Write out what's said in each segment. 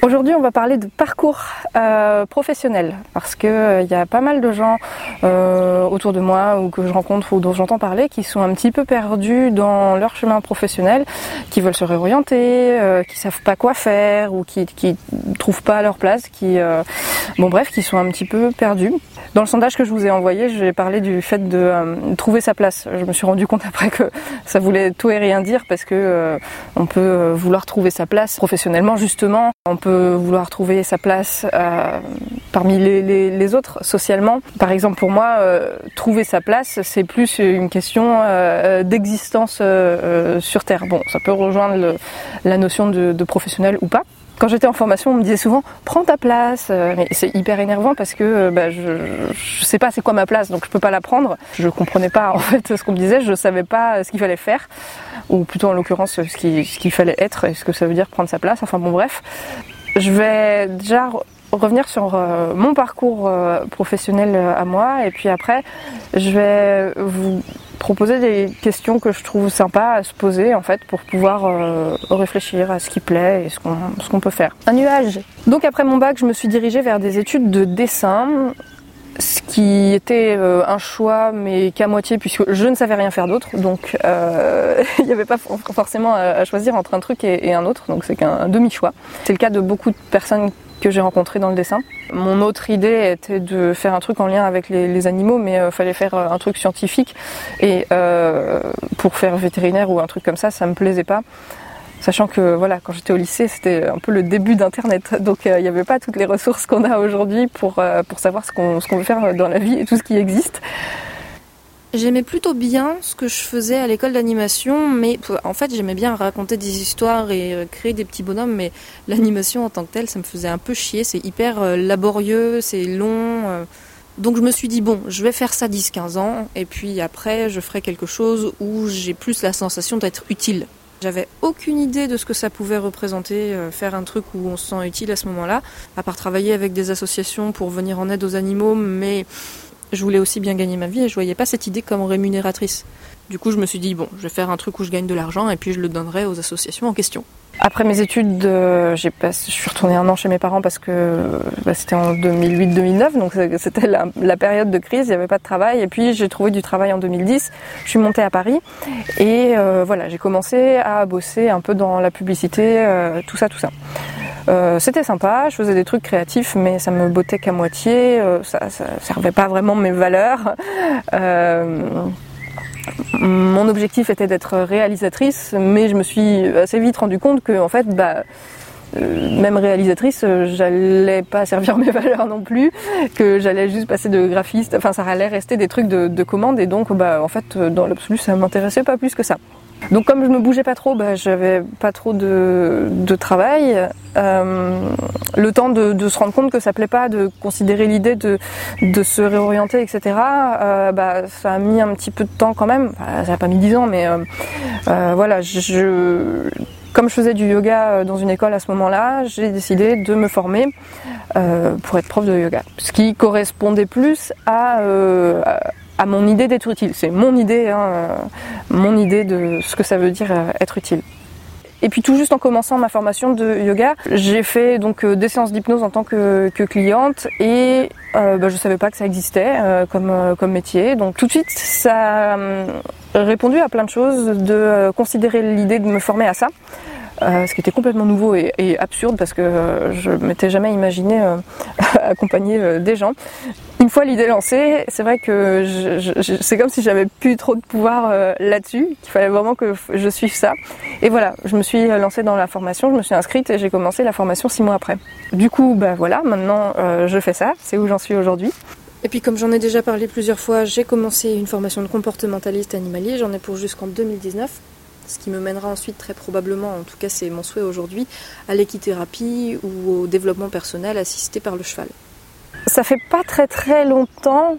Aujourd'hui, on va parler de parcours euh, professionnel parce que euh, il y a pas mal de gens euh, autour de moi ou que je rencontre ou dont j'entends parler qui sont un petit peu perdus dans leur chemin professionnel, qui veulent se réorienter, euh, qui savent pas quoi faire ou qui qui trouvent pas leur place, qui euh, bon bref, qui sont un petit peu perdus. Dans le sondage que je vous ai envoyé, j'ai parlé du fait de euh, trouver sa place. Je me suis rendu compte après que ça voulait tout et rien dire parce que euh, on peut euh, vouloir trouver sa place professionnellement justement, on peut vouloir trouver sa place parmi les, autres socialement. Par exemple pour moi, trouver sa place, c'est plus une question d'existence sur Terre. Bon, ça peut rejoindre la notion de professionnel ou pas. Quand j'étais en formation, on me disait souvent prends ta place, mais c'est hyper énervant parce que bah, je, je sais pas c'est quoi ma place, donc je peux pas la prendre. Je comprenais pas en fait ce qu'on me disait, je savais pas ce qu'il fallait faire, ou plutôt en l'occurrence ce qu'il fallait être et ce que ça veut dire prendre sa place. Enfin bon bref, je vais déjà revenir sur euh, mon parcours euh, professionnel euh, à moi. Et puis après je vais vous proposer des questions que je trouve sympas à se poser en fait pour pouvoir euh, réfléchir à ce qui plaît et ce qu'on peut faire. Un nuage. Donc après mon bac, je me suis dirigée vers des études de dessin ce qui était euh, un choix mais qu'à moitié puisque je ne savais rien faire d'autre donc euh, il n'y avait pas forcément à, choisir entre un truc et, et un autre donc c'est qu'un demi-choix. C'est le cas de beaucoup de personnes que j'ai rencontré dans le dessin. Mon autre idée était de faire un truc en lien avec les, animaux, mais il euh, fallait faire euh, un truc scientifique. Et euh, pour faire vétérinaire ou un truc comme ça, ça me plaisait pas. Sachant que voilà, quand j'étais au lycée, c'était un peu le début d'Internet, donc il euh, n'y avait pas toutes les ressources qu'on a aujourd'hui pour, savoir ce qu'on qu'on veut faire dans la vie et tout ce qui existe. J'aimais plutôt bien ce que je faisais à l'école d'animation, mais en fait j'aimais bien raconter des histoires et euh, créer des petits bonhommes, mais l'animation en tant que telle, ça me faisait un peu chier, c'est hyper euh, laborieux, c'est long. Euh. Donc je me suis dit, bon, je vais faire ça 10-15 ans, et puis après je ferai quelque chose où j'ai plus la sensation d'être utile. J'avais aucune idée de ce que ça pouvait représenter, faire un truc où on se sent utile à ce moment-là, à part travailler avec des associations pour venir en aide aux animaux, mais je voulais aussi bien gagner ma vie et je voyais pas cette idée comme rémunératrice. Du coup, je me suis dit, bon, je vais faire un truc où je gagne de l'argent et puis je le donnerai aux associations en question. Après mes études, euh, je suis retournée un an chez mes parents parce que bah, c'était en 2008-2009, donc c'était la, la, période de crise, il n'y avait pas de travail. Et puis j'ai trouvé du travail en 2010. Je suis montée à Paris et euh, voilà, j'ai commencé à bosser un peu dans la publicité, euh, tout ça, tout ça. Euh, c'était sympa, je faisais des trucs créatifs, mais ça me bottait qu'à moitié, euh, ça, ça servait pas vraiment mes valeurs. Euh, mon objectif était d'être réalisatrice, mais je me suis assez vite rendu compte que, en fait, bah, même réalisatrice, j'allais pas servir mes valeurs non plus, que j'allais juste passer de graphiste, enfin ça allait rester des trucs de, de commande et donc bah en fait dans l'absolu ça m'intéressait pas plus que ça. Donc comme je me bougeais pas trop, bah, j'avais pas trop de, de travail. Euh, le temps de, de, se rendre compte que ça plaît pas, de considérer l'idée de, de se réorienter, etc. Euh, bah, ça a mis un petit peu de temps quand même. Enfin, ça a pas mis dix ans, mais euh, euh voilà, je, comme je faisais du yoga dans une école à ce moment-là, j'ai décidé de me former euh, pour être prof de yoga, ce qui correspondait plus à, euh, à mon idée d'être utile. C'est mon idée, hein, euh, mon idée de ce que ça veut dire euh, être utile. Et puis tout juste en commençant ma formation de yoga, j'ai fait donc euh, des séances d'hypnose en tant que, que, cliente et euh, bah, je savais pas que ça existait euh, comme, comme métier. Donc tout de suite, ça a répondu à plein de choses, de considérer l'idée de me former à ça. Euh, ce qui était complètement nouveau et, absurde parce que euh, je m'étais jamais imaginé euh, accompagner des gens. Une fois l'idée lancée, c'est vrai que c'est comme si j'avais plus trop de pouvoir là-dessus, qu'il fallait vraiment que je suive ça. Et voilà, je me suis lancée dans la formation, je me suis inscrite et j'ai commencé la formation six mois après. Du coup, bah voilà, maintenant je fais ça, c'est où j'en suis aujourd'hui. Et puis comme j'en ai déjà parlé plusieurs fois, j'ai commencé une formation de comportementaliste animalier, j'en ai pour jusqu'en 2019 ce qui me mènera ensuite très probablement, en tout cas c'est mon souhait aujourd'hui, à l'équithérapie ou au développement personnel assisté par le cheval. Ça fait pas très très longtemps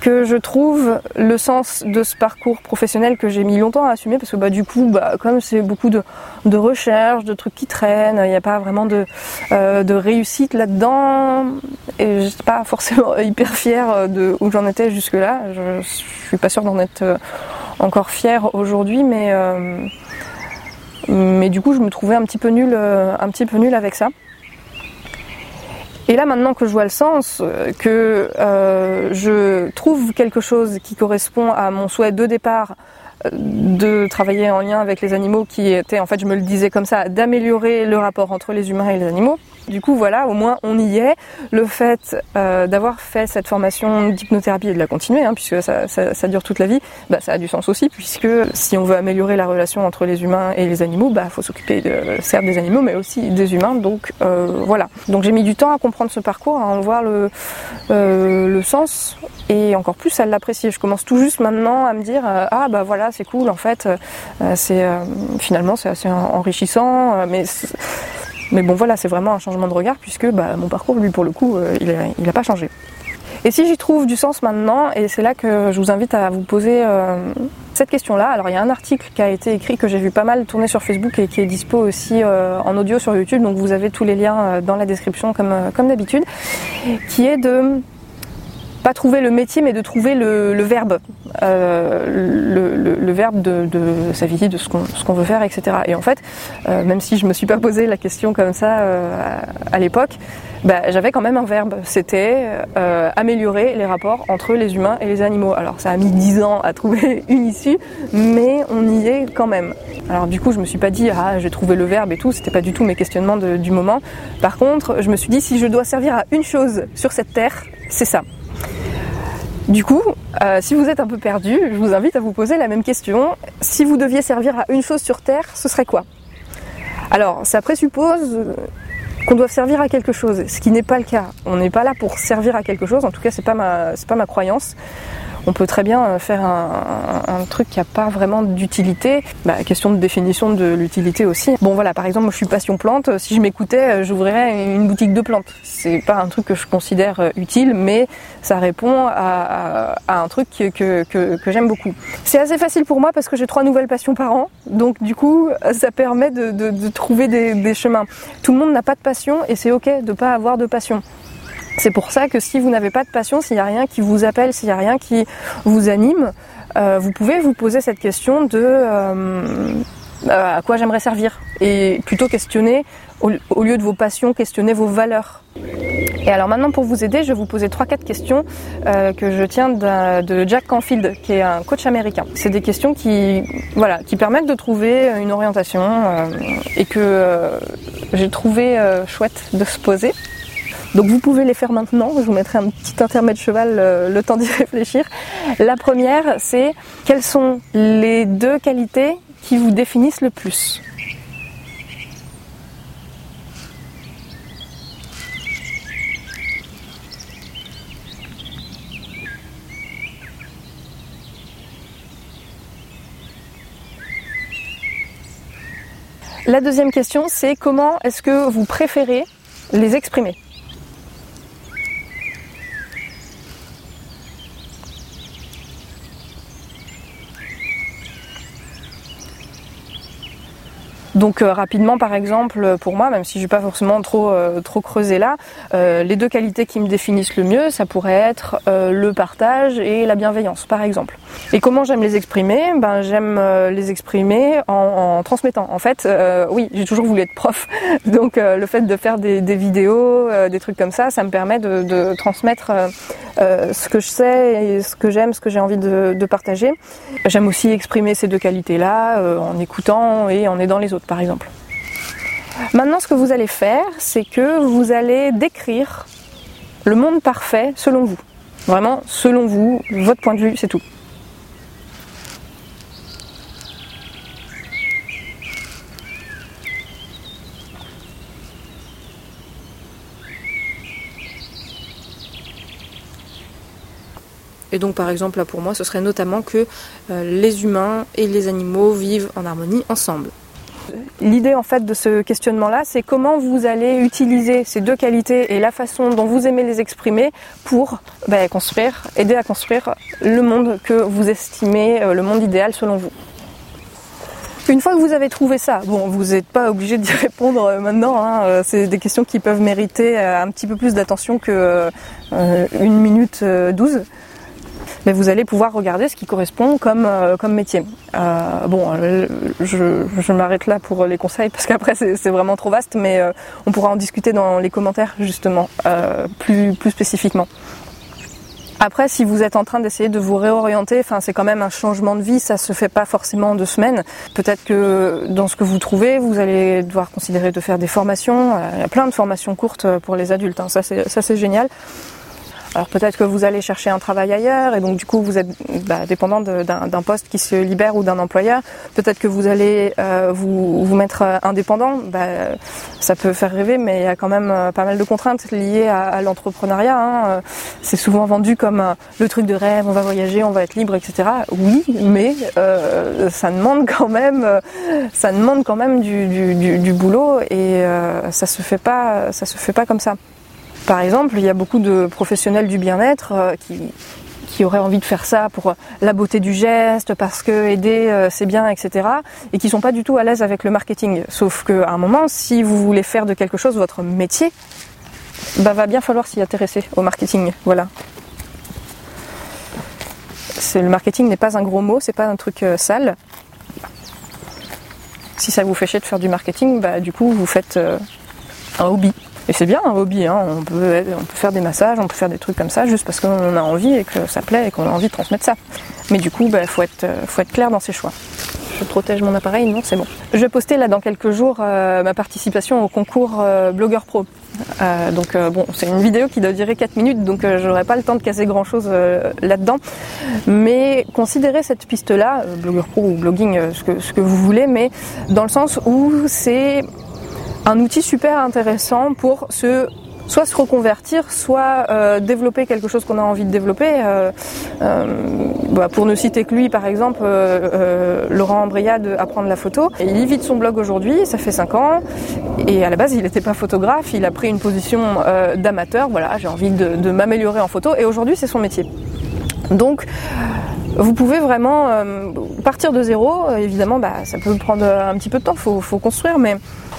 que je trouve le sens de ce parcours professionnel que j'ai mis longtemps à assumer parce que bah, du coup, bah, comme c'est beaucoup de, de recherches, de trucs qui traînent, il n'y a pas vraiment de, euh, de réussite là-dedans et je suis pas forcément hyper fière de où j'en étais jusque-là. Je, je suis pas sûre d'en être euh, encore fière aujourd'hui, mais, euh, mais du coup, je me trouvais un petit peu nulle, un petit peu nulle avec ça. Et là maintenant que je vois le sens, que je trouve quelque chose qui correspond à mon souhait de départ, de travailler en lien avec les animaux qui était, en fait, je me le disais comme ça, d'améliorer le rapport entre les humains et les animaux. Du coup, voilà, au moins on y est. Le fait euh, d'avoir fait cette formation d'hypnothérapie et de la continuer, hein, puisque ça, dure toute la vie, bah, ça a du sens aussi, puisque si on veut améliorer la relation entre les humains et les animaux, bah faut s'occuper de, certes des animaux, mais aussi des humains. Donc euh, voilà. Donc j'ai mis du temps à comprendre ce parcours, à en voir le, euh, le sens et encore plus à l'apprécier. Je commence tout juste maintenant à me dire ah bah voilà c'est cool en fait, c'est finalement c'est assez enrichissant, mais mais bon voilà, c'est vraiment un changement de regard puisque bah, mon parcours, lui, pour le coup, euh, il n'a pas changé. Et si j'y trouve du sens maintenant, et c'est là que je vous invite à vous poser euh, cette question-là. Alors il y a un article qui a été écrit que j'ai vu pas mal tourner sur Facebook et qui est dispo aussi euh, en audio sur YouTube, donc vous avez tous les liens dans la description comme d'habitude, qui est de pas trouver le métier, mais de trouver le, verbe, euh, le, verbe de, sa vie, de ce qu'on veut faire, etc. Et en fait, euh, même si je me suis pas posé la question comme ça euh, à, l'époque, bah, j'avais quand même un verbe. C'était améliorer les rapports entre les humains et les animaux. Alors ça a mis dix ans à trouver une issue, mais on y est quand même. Alors du coup, je me suis pas dit ah j'ai trouvé le verbe et tout. C'était pas du tout mes questionnements du moment. Par contre, je me suis dit si je dois servir à une chose sur cette terre, c'est ça. Du coup, euh, si vous êtes un peu perdu, je vous invite à vous poser la même question. Si vous deviez servir à une chose sur Terre, ce serait quoi? Alors, ça présuppose qu'on doit servir à quelque chose, ce qui n'est pas le cas. On n'est pas là pour servir à quelque chose, en tout cas, c'est pas ma, c'est pas ma croyance on peut très bien euh, faire un, truc qui n'a pas vraiment d'utilité. Bah, question de définition de l'utilité aussi. Bon voilà, par exemple, moi, je suis passion plante. Si je m'écoutais, euh, j'ouvrirais une boutique de plantes. C'est pas un truc que je considère euh, utile, mais ça répond à, un truc que, j'aime beaucoup. C'est assez facile pour moi parce que j'ai trois nouvelles passions par an. Donc du coup, ça permet de, trouver des, chemins. Tout le monde n'a pas de passion et c'est ok de pas avoir de passion. C'est pour ça que si vous n'avez pas de passion, s'il n'y a rien qui vous appelle, s'il n'y a rien qui vous anime, euh, vous pouvez vous poser cette question de euh, à quoi j'aimerais servir et plutôt questionner au, lieu de vos passions, questionner vos valeurs. Et alors maintenant pour vous aider, je vais vous poser trois quatre questions euh, que je tiens de Jack Canfield, qui est un coach américain. C'est des questions qui voilà qui permettent de trouver une orientation euh, et que euh, j'ai trouvé chouette de se poser. Donc vous pouvez les faire maintenant, je vous mettrai un petit intermède cheval euh, le temps d'y réfléchir. La première, c'est quelles sont les deux qualités qui vous définissent le plus? La deuxième question, c'est comment est-ce que vous préférez les exprimer? Donc euh, rapidement, par exemple, pour moi, même si je vais pas forcément trop euh, trop creusé là, euh, les deux qualités qui me définissent le mieux, ça pourrait être euh, le partage et la bienveillance, par exemple. Et comment j'aime les exprimer? Ben j'aime euh, les exprimer en, transmettant. En fait, oui, j'ai toujours voulu être prof, donc le fait de faire des, vidéos, des trucs comme ça, ça me permet de, transmettre ce que je sais et ce que j'aime, ce que j'ai envie de partager. J'aime aussi exprimer ces deux qualités-là en écoutant et en aidant les autres exemple. Maintenant, ce que vous allez faire, c'est que vous allez décrire le monde parfait selon vous. Vraiment, selon vous, votre point de vue, c'est tout. Et donc par exemple là pour moi ce serait notamment que euh, les humains et les animaux vivent en harmonie ensemble. L'idée en fait de ce questionnement-là, c'est comment vous allez utiliser ces deux qualités et la façon dont vous aimez les exprimer pour ben, construire, aider à construire le monde que vous estimez euh, le monde idéal selon vous. Une fois que vous avez trouvé ça, bon, vous n'êtes pas obligé d'y répondre euh, maintenant. Hein, euh, c'est des questions qui peuvent mériter un petit peu plus d'attention que une minute douze. Mais vous allez pouvoir regarder ce qui correspond comme, comme métier. bon, je, je m'arrête là pour les conseils parce qu'après c'est vraiment trop vaste, mais on pourra en discuter dans les commentaires justement, plus, plus spécifiquement. Après, si vous êtes en train d'essayer de vous réorienter, enfin, c'est quand même un changement de vie, ça se fait pas forcément en deux semaines. Peut-être que dans ce que vous trouvez, vous allez devoir considérer de faire des formations. Il y a plein de formations courtes pour les adultes, hein. ça c'est génial. Alors peut-être que vous allez chercher un travail ailleurs et donc du coup vous êtes bah, dépendant d'un poste qui se libère ou d'un employeur. Peut-être que vous allez euh, vous, vous, mettre euh, indépendant. Bah, ça peut faire rêver, mais il y a quand même euh, pas mal de contraintes liées à, l'entrepreneuriat. Hein. C'est souvent vendu comme le truc de rêve, on va voyager, on va être libre, etc. Oui, mais euh, ça demande quand même, ça demande quand même du, du, du boulot et ça se fait pas, ça se fait pas comme ça. Par exemple, il y a beaucoup de professionnels du bien-être euh, qui, auraient envie de faire ça pour la beauté du geste, parce que aider euh, c'est bien, etc. Et qui sont pas du tout à l'aise avec le marketing. Sauf qu'à un moment, si vous voulez faire de quelque chose votre métier, bah va bien falloir s'y intéresser au marketing. Voilà. le marketing n'est pas un gros mot, c'est pas un truc euh, sale. Si ça vous fait chier de faire du marketing, bah du coup vous faites un hobby. Et c'est bien un hobby, hein. on, peut, on peut faire des massages, on peut faire des trucs comme ça juste parce qu'on a envie et que ça plaît et qu'on a envie de transmettre ça. Mais du coup, il bah, faut, être, euh, faut être clair dans ses choix. Je protège mon appareil, non, c'est bon. Je vais poster là dans quelques jours euh, ma participation au concours euh, Blogueur Pro. donc bon, c'est une vidéo qui doit durer 4 minutes, donc j'aurai pas le temps de casser grand chose là-dedans. Mais considérez cette piste-là, blogueur pro ou blogging, ce que, ce que vous voulez, mais dans le sens où c'est un outil super intéressant pour se soit se reconvertir, soit euh, développer quelque chose qu'on a envie de développer. Euh, euh, bah, pour ne citer que lui, par exemple, Laurent Briade apprendre la photo. Il vit de son blog aujourd'hui, ça fait 5 ans. Et à la base, il n'était pas photographe, il a pris une position d'amateur. Voilà, j'ai envie de, de m'améliorer en photo. Et aujourd'hui, c'est son métier. Donc, vous pouvez vraiment partir de zéro. Évidemment, bah, ça peut prendre un petit peu de temps, faut, faut construire, mais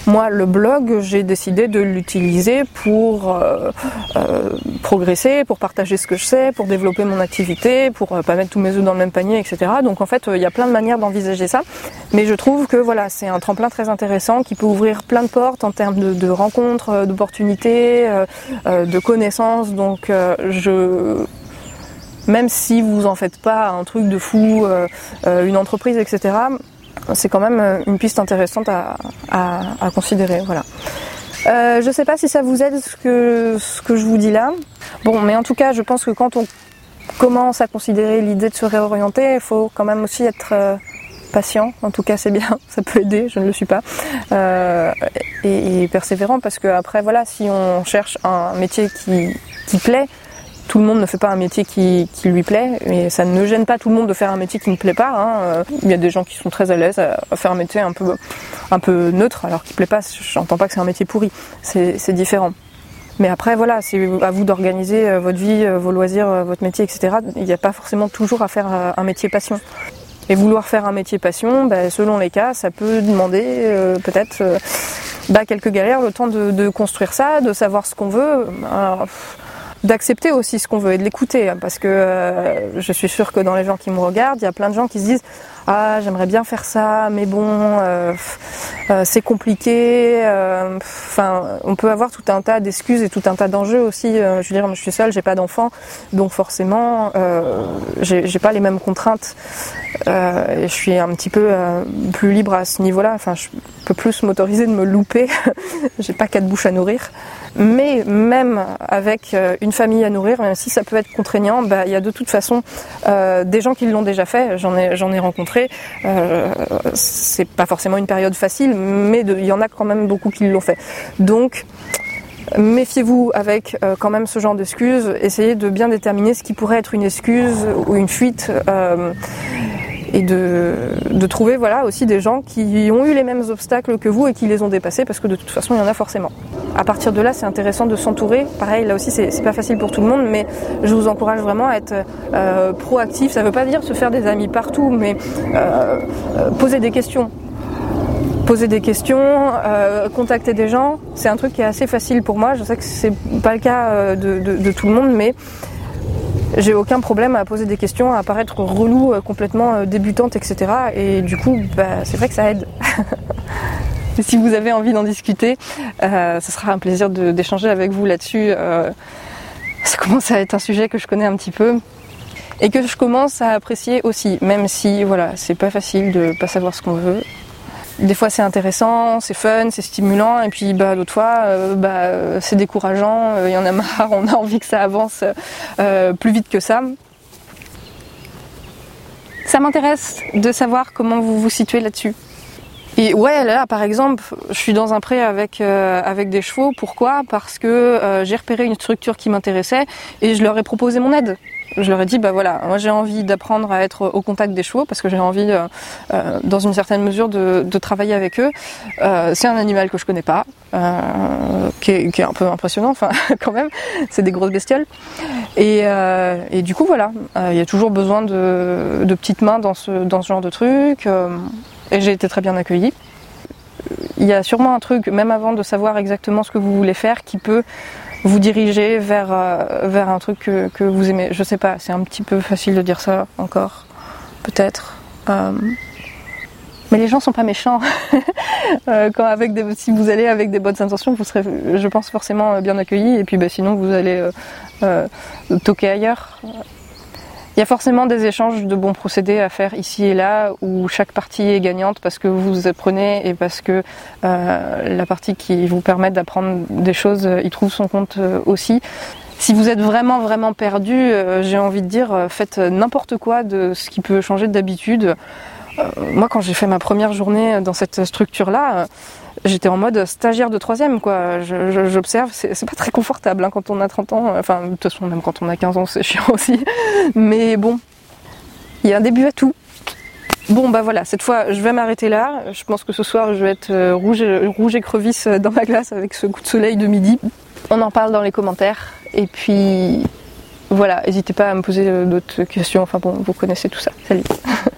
moi, le blog, j'ai décidé de l'utiliser pour euh, euh, progresser, pour partager ce que je sais, pour développer mon activité, pour euh, pas mettre tous mes œufs dans le même panier, etc. Donc en fait, il y a plein de manières d'envisager ça. Mais je trouve que voilà, c'est un tremplin très intéressant qui peut ouvrir plein de portes en termes de, de rencontres, d'opportunités, de connaissances. Donc je même si vous en faites pas un truc de fou, une entreprise, etc c'est quand même euh, une piste intéressante à, considérer. Voilà. Euh, je ne sais pas si ça vous aide ce que, ce que je vous dis là. Bon, mais en tout cas, je pense que quand on commence à considérer l'idée de se réorienter, il faut quand même aussi être euh, patient. En tout cas, c'est bien, ça peut aider. Je ne le suis pas. et, et, persévérant parce que après, voilà, si on cherche un métier qui, qui plaît, tout le monde ne fait pas un métier qui, lui plaît et ça ne gêne pas tout le monde de faire un métier qui ne plaît pas. Hein. Euh, il y a des gens qui sont très à l'aise à faire un métier un peu, neutre alors qu'il ne plaît pas. J'entends pas que c'est un métier pourri, c'est différent. Mais après, voilà, c'est à vous d'organiser euh, votre vie, euh, vos loisirs, votre métier, etc. Il n'y a pas forcément toujours à faire un métier passion. Et vouloir faire un métier passion, ben, selon les cas, ça peut demander peut-être bah, quelques galères, le temps de, construire ça, de savoir ce qu'on veut d'accepter aussi ce qu'on veut et de l'écouter hein, parce que euh, je suis sûre que dans les gens qui me regardent, il y a plein de gens qui se disent ah j'aimerais bien faire ça mais bon euh, euh, c'est compliqué enfin on peut avoir tout un tas d'excuses et tout un tas d'enjeux aussi je veux dire je suis seule j'ai pas d'enfant donc forcément j'ai pas les mêmes contraintes je suis un petit peu plus libre à ce niveau là enfin je peux plus m'autoriser de me louper j'ai pas quatre bouches à nourrir mais même avec euh, une famille à nourrir, même si ça peut être contraignant, bah, il y a de toute façon euh, des gens qui l'ont déjà fait. J'en ai, j'en ai rencontré. Euh, c'est pas forcément une période facile, mais il y en a quand même beaucoup qui l'ont fait. Donc Méfiez-vous avec euh, quand même ce genre d'excuses. Essayez de bien déterminer ce qui pourrait être une excuse ou une fuite et de, de, trouver voilà aussi des gens qui ont eu les mêmes obstacles que vous et qui les ont dépassés parce que de toute façon il y en a forcément. À partir de là, c'est intéressant de s'entourer. Pareil, là aussi c'est pas facile pour tout le monde, mais je vous encourage vraiment à être euh, proactif. Ça veut pas dire se faire des amis partout, mais euh, euh, poser des questions. Poser des questions, contacter des gens, c'est un truc qui est assez facile pour moi. Je sais que c'est pas le cas de, de tout le monde, mais j'ai aucun problème à poser des questions, à paraître relou, euh, complètement euh, débutante, etc. Et du coup, bah, c'est vrai que ça aide. si vous avez envie d'en discuter, euh, ce sera un plaisir d'échanger avec vous là-dessus. Ça commence à être un sujet que je connais un petit peu et que je commence à apprécier aussi, même si voilà, c'est pas facile de pas savoir ce qu'on veut. Des fois c'est intéressant, c'est fun, c'est stimulant, et puis bah, d'autres fois euh, bah, c'est décourageant, il y en a marre, on a envie que ça avance euh, plus vite que ça. Ça m'intéresse de savoir comment vous vous situez là-dessus. Et ouais, là, par exemple, je suis dans un pré avec euh, des chevaux. Pourquoi? Parce que euh, j'ai repéré une structure qui m'intéressait et je leur ai proposé mon aide. Je leur ai dit, bah voilà, moi j'ai envie d'apprendre à être au contact des chevaux parce que j'ai envie, euh, euh, dans une certaine mesure, de, travailler avec eux. Euh, c'est un animal que je connais pas, qui est, un peu impressionnant, enfin quand même. C'est des grosses bestioles. Et, du coup, voilà, il y a toujours besoin de, de, petites mains dans ce dans ce genre de truc. et j'ai été très bien accueillie il y a sûrement un truc, même avant de savoir exactement ce que vous voulez faire, qui peut vous diriger vers, euh, vers un truc que, que, vous aimez. Je sais pas, c'est un petit peu facile de dire ça encore, peut-être. Euh, mais les gens sont pas méchants. euh, quand avec des, si vous allez avec des bonnes intentions, vous serez, je pense, forcément bien accueillis. Et puis bah, sinon, vous allez toquer ailleurs. Il y a forcément des échanges de bons procédés à faire ici et là où chaque partie est gagnante parce que vous apprenez et parce que euh, la partie qui vous permet d'apprendre des choses y trouve son compte euh, aussi. Si vous êtes vraiment vraiment perdu, euh, j'ai envie de dire, euh, faites n'importe quoi de ce qui peut changer d'habitude. Euh, moi, quand j'ai fait ma première journée dans cette structure-là, j'étais en mode stagiaire de troisième, quoi. J'observe, c'est pas très confortable hein, quand on a 30 ans. Enfin, de toute façon, même quand on a 15 ans, c'est chiant aussi. Mais bon, il y a un début à tout. Bon, bah voilà, cette fois, je vais m'arrêter là. Je pense que ce soir, je vais être rouge, rouge écrevisse dans ma glace avec ce coup de soleil de midi. On en parle dans les commentaires. Et puis, voilà, n'hésitez pas à me poser d'autres questions. Enfin bon, vous connaissez tout ça. Salut